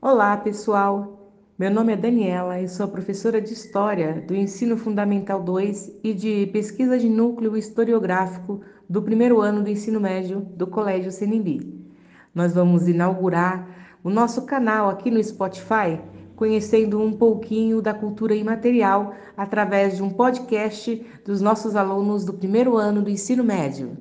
Olá, pessoal! Meu nome é Daniela e sou professora de História do Ensino Fundamental 2 e de Pesquisa de Núcleo Historiográfico do primeiro ano do ensino médio do Colégio Senimbi. Nós vamos inaugurar o nosso canal aqui no Spotify, conhecendo um pouquinho da cultura imaterial através de um podcast dos nossos alunos do primeiro ano do ensino médio.